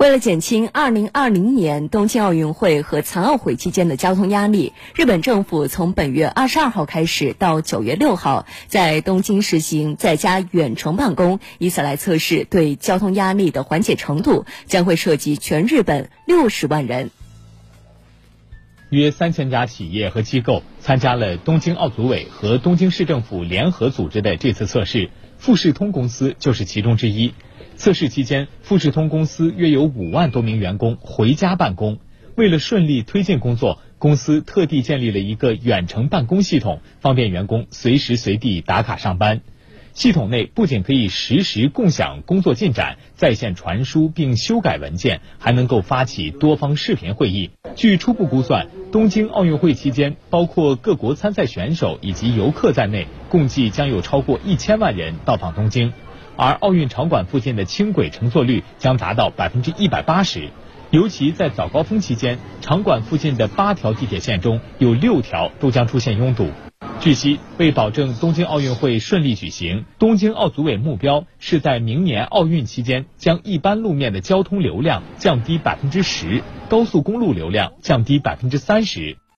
为了减轻2020年东京奥运会和残奥会期间的交通压力，日本政府从本月22号开始到9月6号，在东京实行在家远程办公，以此来测试对交通压力的缓解程度，将会涉及全日本60万人。约三千家企业和机构参加了东京奥组委和东京市政府联合组织的这次测试，富士通公司就是其中之一。测试期间，富士通公司约有五万多名员工回家办公。为了顺利推进工作，公司特地建立了一个远程办公系统，方便员工随时随地打卡上班。系统内不仅可以实时共享工作进展、在线传输并修改文件，还能够发起多方视频会议。据初步估算，东京奥运会期间，包括各国参赛选手以及游客在内，共计将有超过一千万人到访东京。而奥运场馆附近的轻轨乘坐率将达到百分之一百八十，尤其在早高峰期间，场馆附近的八条地铁线中有六条都将出现拥堵。据悉，为保证东京奥运会顺利举行，东京奥组委目标是在明年奥运期间将一般路面的交通流量降低百分之十，高速公路流量降低百分之三十。